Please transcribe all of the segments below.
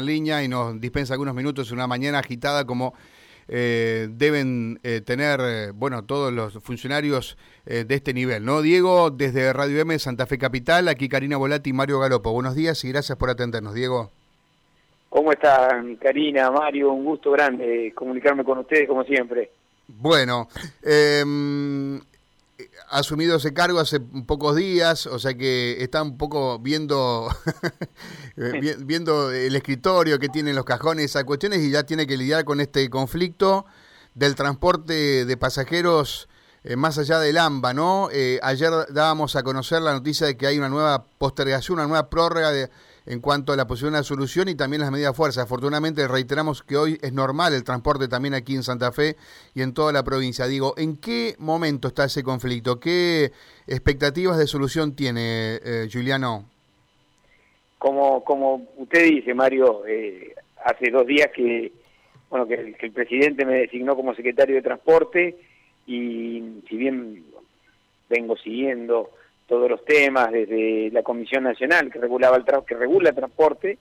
en línea y nos dispensa algunos minutos, una mañana agitada como eh, deben eh, tener, eh, bueno, todos los funcionarios de este nivel, ¿no? Diego, desde Radio M, Santa Fe Capital, aquí Karina Volati y Mario Galopo. Buenos días y gracias por atendernos, Diego. ¿Cómo están, Karina, Mario? Un gusto grande comunicarme con ustedes, como siempre. Bueno, eh, asumido ese cargo hace pocos días, o sea que está un poco viendo eh, viendo el escritorio que tienen los cajones, esas cuestiones, y ya tiene que lidiar con este conflicto del transporte de pasajeros eh, más allá del AMBA, ¿no? Eh, ayer dábamos a conocer la noticia de que hay una nueva postergación, una nueva prórroga de en cuanto a la posibilidad de una solución y también las medidas de fuerza. Afortunadamente reiteramos que hoy es normal el transporte también aquí en Santa Fe y en toda la provincia. Digo, ¿en qué momento está ese conflicto? ¿Qué expectativas de solución tiene eh, Juliano? Como, como usted dice, Mario, eh, hace dos días que, bueno, que el presidente me designó como secretario de Transporte y si bien vengo siguiendo todos los temas, desde la Comisión Nacional que regulaba el que regula el transporte,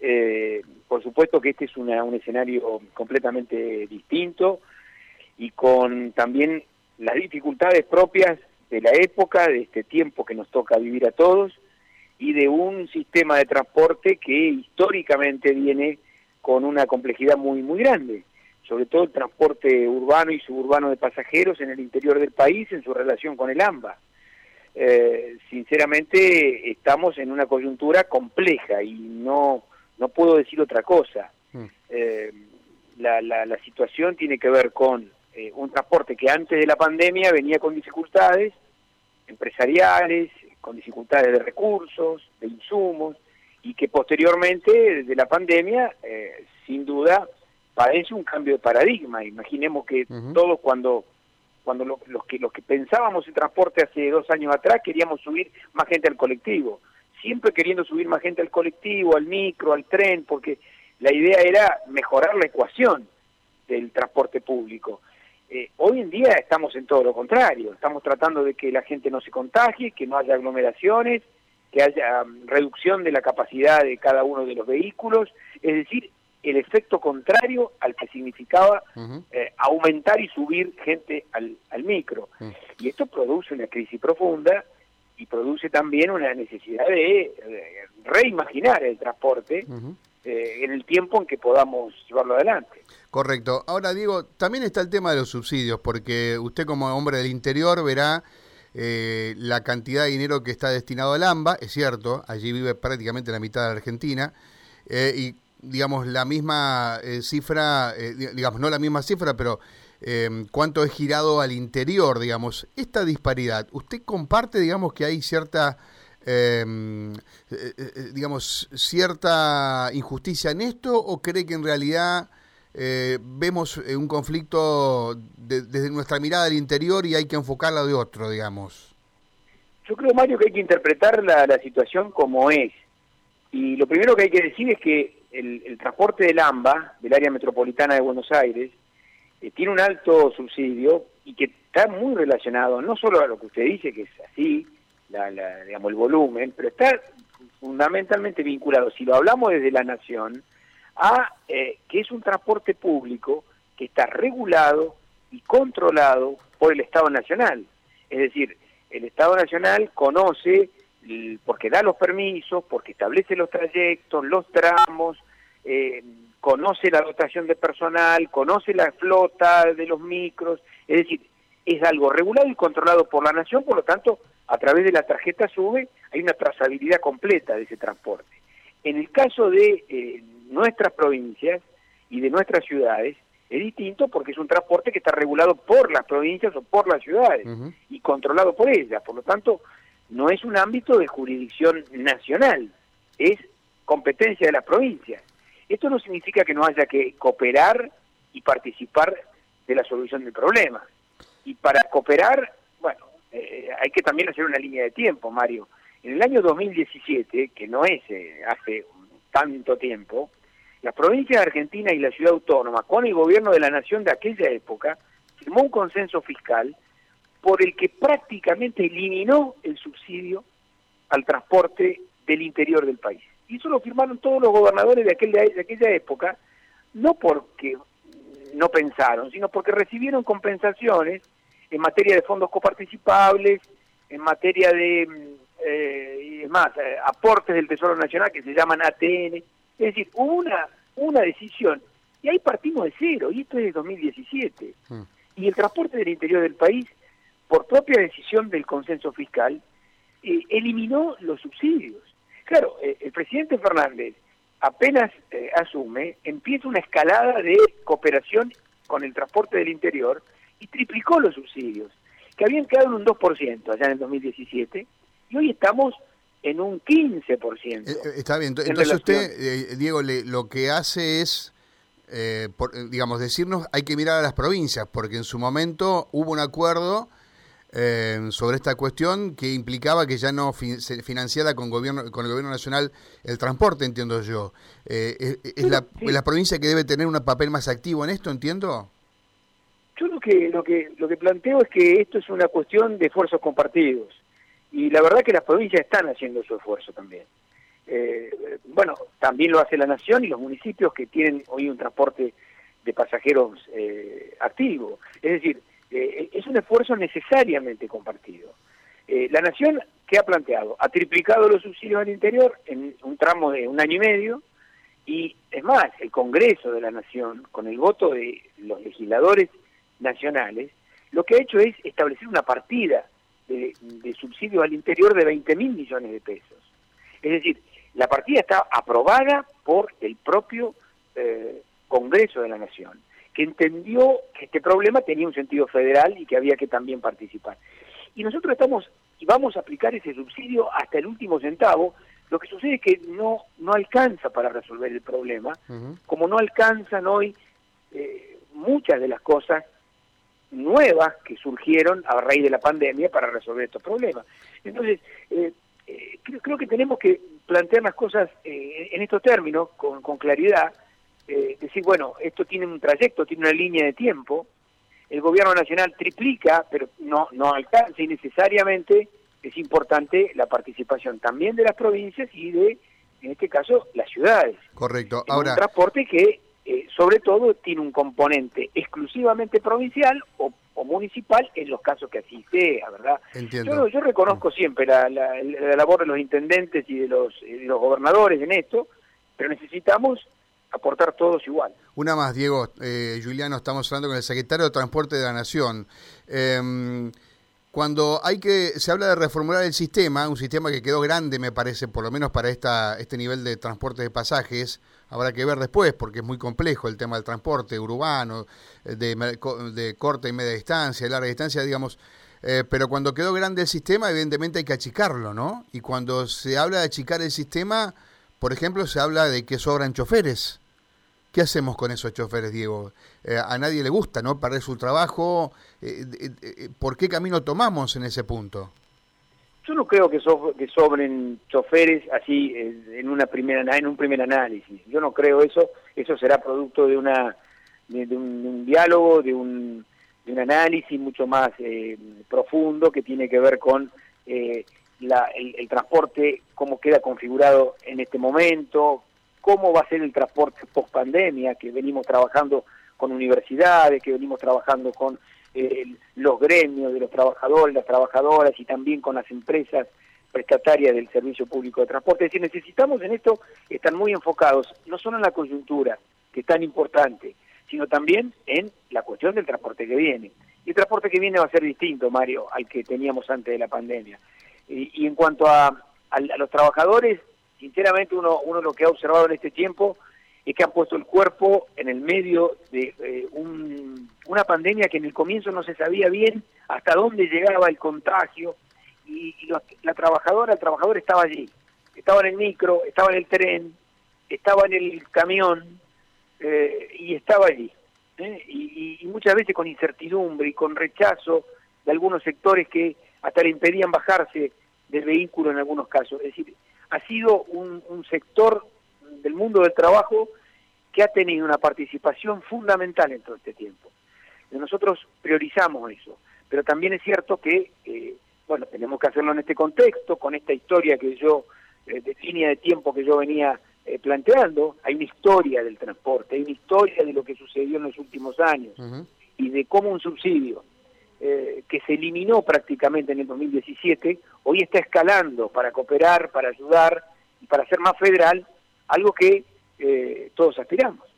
eh, por supuesto que este es un escenario completamente distinto y con también las dificultades propias de la época, de este tiempo que nos toca vivir a todos, y de un sistema de transporte que históricamente viene con una complejidad muy, muy grande, sobre todo el transporte urbano y suburbano de pasajeros en el interior del país en su relación con el AMBA eh, sinceramente estamos en una coyuntura compleja y no, no puedo decir otra cosa. Mm. Eh, la, la, situación tiene que ver con eh, un transporte que antes de la pandemia venía con dificultades empresariales, con dificultades de recursos, de insumos, y que posteriormente, desde la pandemia, eh, sin duda, padece un cambio de paradigma. Imaginemos que todos cuando cuando los que los que pensábamos en transporte hace dos años atrás queríamos subir más gente al colectivo, siempre queriendo subir más gente al colectivo, al micro, al tren, porque la idea era mejorar la ecuación del transporte público. Eh, hoy en día estamos en todo lo contrario, estamos tratando de que la gente no se contagie, que no haya aglomeraciones, que haya mm, reducción de la capacidad de cada uno de los vehículos, es decir, el efecto contrario al que significaba eh, aumentar y subir gente al, al micro. Y esto produce una crisis profunda y produce también una necesidad de, reimaginar el transporte eh, en el tiempo en que podamos llevarlo adelante. Correcto. Ahora, Diego, también está el tema de los subsidios, porque usted como hombre del interior verá eh, la cantidad de dinero que está destinado al AMBA, es cierto, allí vive prácticamente la mitad de la Argentina, y digamos, la misma eh, cifra, eh, digamos, no la misma cifra, pero eh, cuánto es girado al interior, digamos. Esta disparidad, ¿usted comparte, digamos, que hay cierta, em, digamos, cierta injusticia en esto o cree que en realidad vemos un conflicto desde nuestra mirada al interior y hay que enfocarla de otro, digamos? Yo creo, Mario, que hay que interpretar la, la situación como es. Y lo primero que hay que decir es que el, transporte del AMBA, del área metropolitana de Buenos Aires, eh, tiene un alto subsidio y que está muy relacionado, no solo a lo que usted dice, que es así, la, digamos, el volumen, pero está fundamentalmente vinculado, si lo hablamos desde la nación, a eh, que es un transporte público que está regulado y controlado por el Estado Nacional. Es decir, el Estado Nacional conoce porque da los permisos, porque establece los trayectos, los tramos, eh, conoce la dotación de personal, conoce la flota de los micros, es decir, es algo regulado y controlado por la nación, por lo tanto, a través de la tarjeta SUBE hay una trazabilidad completa de ese transporte. En el caso de eh, nuestras provincias y de nuestras ciudades, es distinto porque es un transporte que está regulado por las provincias o por las ciudades y controlado por ellas. Por lo tanto, no es un ámbito de jurisdicción nacional, es competencia de las provincias. Esto no significa que no haya que cooperar y participar de la solución del problema. Y para cooperar, bueno, eh, hay que también hacer una línea de tiempo, Mario. En el año 2017, que no es eh, hace tanto tiempo, la provincia de Argentina y la ciudad autónoma, con el gobierno de la nación de aquella época, firmó un consenso fiscal por el que prácticamente eliminó el subsidio al transporte del interior del país. Y eso lo firmaron todos los gobernadores de, aquel, de aquella época, no porque no pensaron, sino porque recibieron compensaciones en materia de fondos coparticipables, en materia de, mm, eh, es más, eh, aportes del Tesoro Nacional que se llaman ATN. Es decir, hubo una, una decisión y ahí partimos de cero, y esto es de 2017. Mm. Y el transporte del interior del país, por propia decisión del consenso fiscal, eh, eliminó los subsidios. Claro, el presidente Fernández apenas asume, empieza una escalada de cooperación con el transporte del interior y triplicó los subsidios que habían quedado en un 2% allá en el 2017, y hoy estamos en un 15%. Eh, eh, está bien, entonces usted, eh, Diego, lo que hace es, digamos, decirnos, hay que mirar a las provincias, porque en su momento hubo un acuerdo sobre esta cuestión que implicaba que ya no se financiara con gobierno con el gobierno nacional el transporte, entiendo yo. ¿Es, la, la provincia que debe tener un papel más activo en esto, entiendo? Yo lo que, lo que, lo que planteo es que esto es una cuestión de esfuerzos compartidos. Y la verdad que las provincias están haciendo su esfuerzo también. Eh, bueno, también lo hace la nación y los municipios que tienen hoy un transporte de pasajeros eh, activo. Es decir, eh, es un esfuerzo necesariamente compartido. la nación, ¿qué ha planteado? Ha triplicado los subsidios al interior en un tramo de un año y medio y es más, el Congreso de la Nación, con el voto de los legisladores nacionales, lo que ha hecho es establecer una partida de, subsidio al interior de 20 mil millones de pesos. Es decir, la partida está aprobada por el propio eh, Congreso de la Nación, que entendió que este problema tenía un sentido federal y que había que también participar. Y nosotros estamos y vamos a aplicar ese subsidio hasta el último centavo. Lo que sucede es que no, no alcanza para resolver el problema, como no alcanzan hoy eh, muchas de las cosas nuevas que surgieron a raíz de la pandemia para resolver estos problemas. Entonces, eh, eh, creo, que tenemos que plantear las cosas eh, en estos términos con, con claridad, decir, bueno, esto tiene un trayecto, tiene una línea de tiempo, el gobierno nacional triplica, pero no, no alcanza y necesariamente es importante la participación también de las provincias y de, en este caso, las ciudades. Correcto. Ahora, un transporte que eh, sobre todo tiene un componente exclusivamente provincial o, municipal en los casos que así sea, ¿verdad? Entiendo. Yo, reconozco siempre la, labor de los intendentes y de los, los gobernadores en esto, pero necesitamos aportar todos igual. Una más, Diego, eh, Juliano, estamos hablando con el secretario de Transporte de la Nación. Em, cuando hay que se habla de reformular el sistema, un sistema que quedó grande, me parece, por lo menos para esta, este nivel de transporte de pasajes, habrá que ver después, porque es muy complejo el tema del transporte urbano, eh, de, de corta y media distancia, larga distancia, digamos. Eh, pero cuando quedó grande el sistema, evidentemente hay que achicarlo, ¿no? Y cuando se habla de achicar el sistema, por ejemplo, se habla de que sobran choferes. ¿Qué hacemos con esos choferes, Diego? Eh, a nadie le gusta, ¿no? Perder su trabajo. Eh, eh, ¿Por qué camino tomamos en ese punto? Yo no creo que, sobren choferes así en una primera en un primer análisis. Yo no creo eso. Eso será producto de una de, un, diálogo, de un, de un análisis mucho más profundo que tiene que ver con la, el transporte, cómo queda configurado en este momento, cómo va a ser el transporte post pandemia, que venimos trabajando con universidades, que venimos trabajando con eh, los gremios de los trabajadores, las trabajadoras y también con las empresas prestatarias del servicio público de transporte. Es decir, necesitamos en esto estar muy enfocados, no solo en la coyuntura, que es tan importante, sino también en la cuestión del transporte que viene. Y el transporte que viene va a ser distinto, Mario, al que teníamos antes de la pandemia. Y, en cuanto a los trabajadores, sinceramente uno, uno lo que ha observado en este tiempo es que han puesto el cuerpo en el medio de eh, una pandemia que en el comienzo no se sabía bien hasta dónde llegaba el contagio y, la trabajadora, el trabajador estaba allí, estaba en el micro, estaba en el tren, estaba en el camión eh, y estaba allí. ¿eh? Y, y, muchas veces con incertidumbre y con rechazo de algunos sectores que hasta le impedían bajarse del vehículo en algunos casos. Es decir, ha sido un, sector del mundo del trabajo que ha tenido una participación fundamental en todo este tiempo. nosotros priorizamos eso, pero también es cierto que, eh, bueno, tenemos que hacerlo en este contexto, con esta historia que yo eh, de línea de tiempo que yo venía eh, planteando, hay una historia del transporte, hay una historia de lo que sucedió en los últimos años y de cómo un subsidio eh, que se eliminó prácticamente en el 2017, hoy está escalando para cooperar, para ayudar y para ser más federal, algo que todos aspiramos.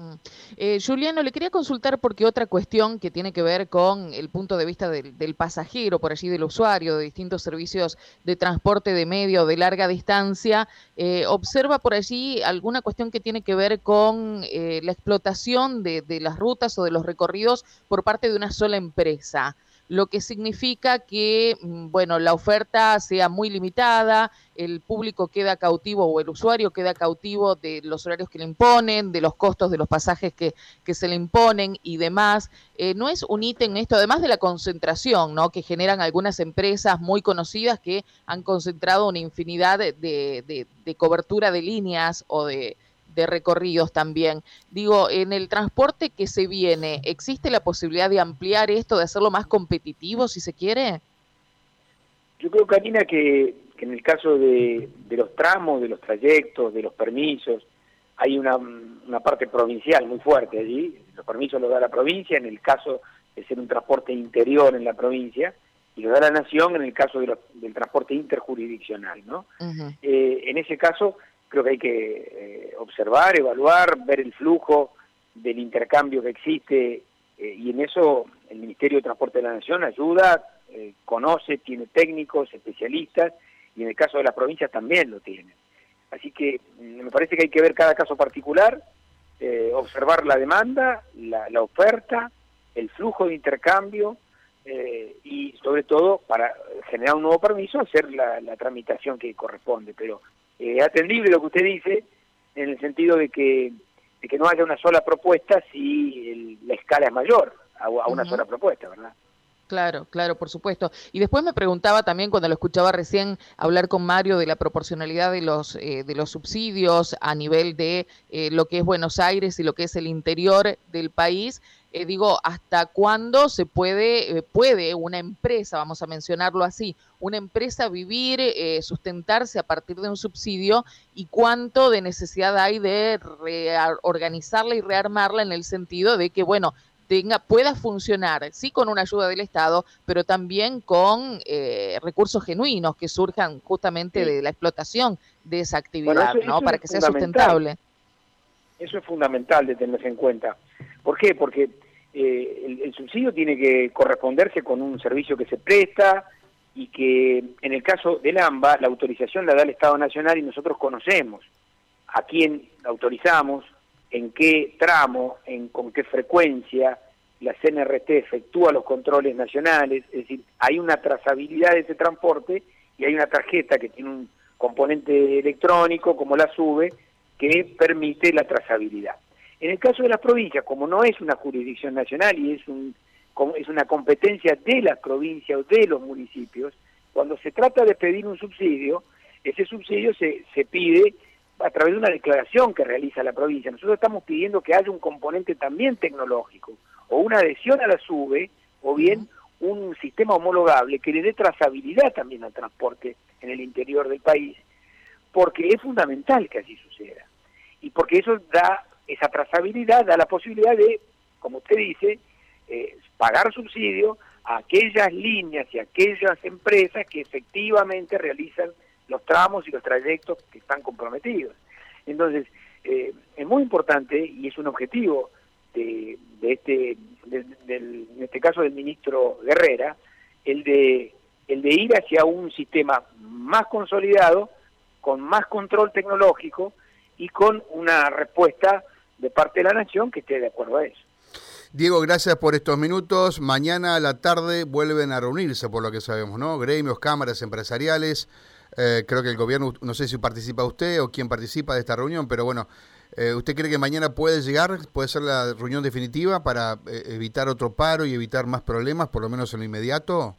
Mm. Eh, Juliano, le quería consultar porque otra cuestión que tiene que ver con el punto de vista del, pasajero, por allí del usuario de distintos servicios de transporte de medio de larga distancia, eh, observa por allí alguna cuestión que tiene que ver con eh, la explotación de las rutas o de los recorridos por parte de una sola empresa lo que significa que, mm, bueno, la oferta sea muy limitada, el público queda cautivo o el usuario queda cautivo de los horarios que le imponen, de los costos de los pasajes que, que se le imponen y demás. Eh, no es un ítem esto, además de la concentración, ¿no? Que generan algunas empresas muy conocidas que han concentrado una infinidad de, de, de cobertura de líneas o de de recorridos también. Digo, en el transporte que se viene, ¿existe la posibilidad de ampliar esto, de hacerlo más competitivo, si se quiere? Yo creo, Karina, que, que en el caso de, de, los tramos, de los trayectos, de los permisos, hay una, una parte provincial muy fuerte allí. Los permisos los da la provincia, en el caso de ser un transporte interior en la provincia, y lo da la nación en el caso de del transporte interjurisdiccional, ¿no? eh, en ese caso, creo que hay que eh, observar, evaluar, ver el flujo del intercambio que existe eh, y en eso el Ministerio de Transporte de la Nación ayuda, eh, conoce, tiene técnicos, especialistas y en el caso de las provincias también lo tiene. Así que mm, me parece que hay que ver cada caso particular, observar la demanda, la, oferta, el flujo de intercambio y sobre todo para generar un nuevo permiso hacer la, la tramitación que corresponde. Pero eh, atendible lo que usted dice, en el sentido de que, de que no haya una sola propuesta si la escala es mayor a, una sola propuesta, ¿verdad? Claro, claro, por supuesto. Y después me preguntaba también cuando lo escuchaba recién hablar con Mario de la proporcionalidad de los eh, de los subsidios a nivel de eh, lo que es Buenos Aires y lo que es el interior del país. Eh, digo, ¿hasta cuándo se puede puede una empresa, vamos a mencionarlo así, una empresa vivir, sustentarse a partir de un subsidio y cuánto de necesidad hay de reorganizarla y rearmarla en el sentido de que, bueno, tenga, pueda funcionar, sí con una ayuda del Estado, pero también con eh, recursos genuinos que surjan justamente de la explotación de esa actividad, ¿no? Para que sea sustentable. Eso es fundamental de tenerse en cuenta. ¿Por qué? Porque eh, el, subsidio tiene que corresponderse con un servicio que se presta y que en el caso del AMBA la autorización la da el Estado Nacional y nosotros conocemos a quién autorizamos, en qué tramo, en con qué frecuencia la CNRT efectúa los controles nacionales, es decir, hay una trazabilidad de ese transporte y hay una tarjeta que tiene un componente electrónico, como la SUBE, que permite la trazabilidad. En el caso de las provincias, como no es una jurisdicción nacional y es, un, es una competencia de las provincias o de los municipios, cuando se trata de pedir un subsidio, ese subsidio se, se pide a través de una declaración que realiza la provincia. Nosotros estamos pidiendo que haya un componente también tecnológico, o una adhesión a la SUBE, o bien un sistema homologable que le dé trazabilidad también al transporte en el interior del país, porque es fundamental que así suceda. Y porque eso da, esa trazabilidad da la posibilidad de, como usted dice, eh, pagar subsidio a aquellas líneas y aquellas empresas que efectivamente realizan los tramos y los trayectos que están comprometidos. Entonces, eh, es muy importante y es un objetivo de, este, en este caso del ministro Guerrera, el de, el de ir hacia un sistema más consolidado, con más control tecnológico y con una respuesta de parte de la nación que esté de acuerdo a eso. Diego, gracias por estos minutos. Mañana a la tarde vuelven a reunirse, por lo que sabemos, ¿no? Gremios, cámaras empresariales. Eh, creo que el gobierno, no sé si participa usted o quién participa de esta reunión, pero bueno, eh, ¿usted cree que mañana puede llegar, puede ser la reunión definitiva para eh, evitar otro paro y evitar más problemas, por lo menos en lo inmediato?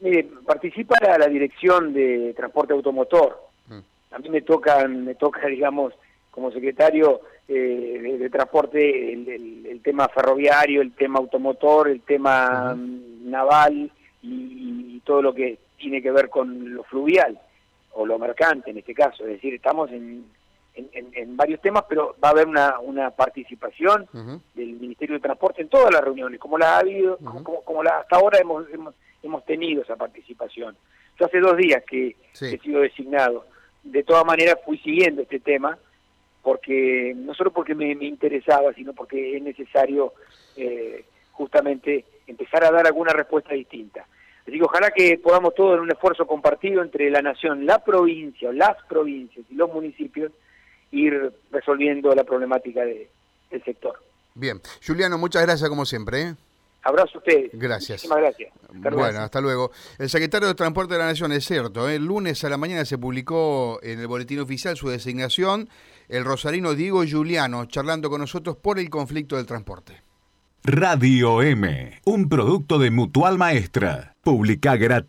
Mire, participa la, dirección de transporte automotor. Mm. A mí me toca, me toca, digamos, como secretario de, transporte, el, tema ferroviario, el tema automotor, el tema naval y todo lo que tiene que ver con lo fluvial. o lo mercante en este caso, es decir, estamos en, en, varios temas, pero va a haber una, una participación del Ministerio de Transporte en todas las reuniones, como la ha habido, como, la, hasta ahora hemos, hemos, tenido esa participación. Yo hace dos días que he sido designado, de todas maneras fui siguiendo este tema, porque no solo porque me, interesaba, sino porque es necesario eh, justamente empezar a dar alguna respuesta distinta. Así que ojalá que podamos todos en un esfuerzo compartido entre la nación, la provincia, las provincias y los municipios, ir resolviendo la problemática del sector. Bien. Juliano, muchas gracias como siempre. ¿eh? Abrazo a ustedes. Gracias. Muchísimas gracias. bueno, hasta luego. El secretario de Transporte de la Nación, es cierto, ¿eh? el lunes a la mañana se publicó en el boletín oficial su designación, el rosarino Diego Juliano, charlando con nosotros por el conflicto del transporte. Radio M, un producto de Mutual Maestra. Publica gratis.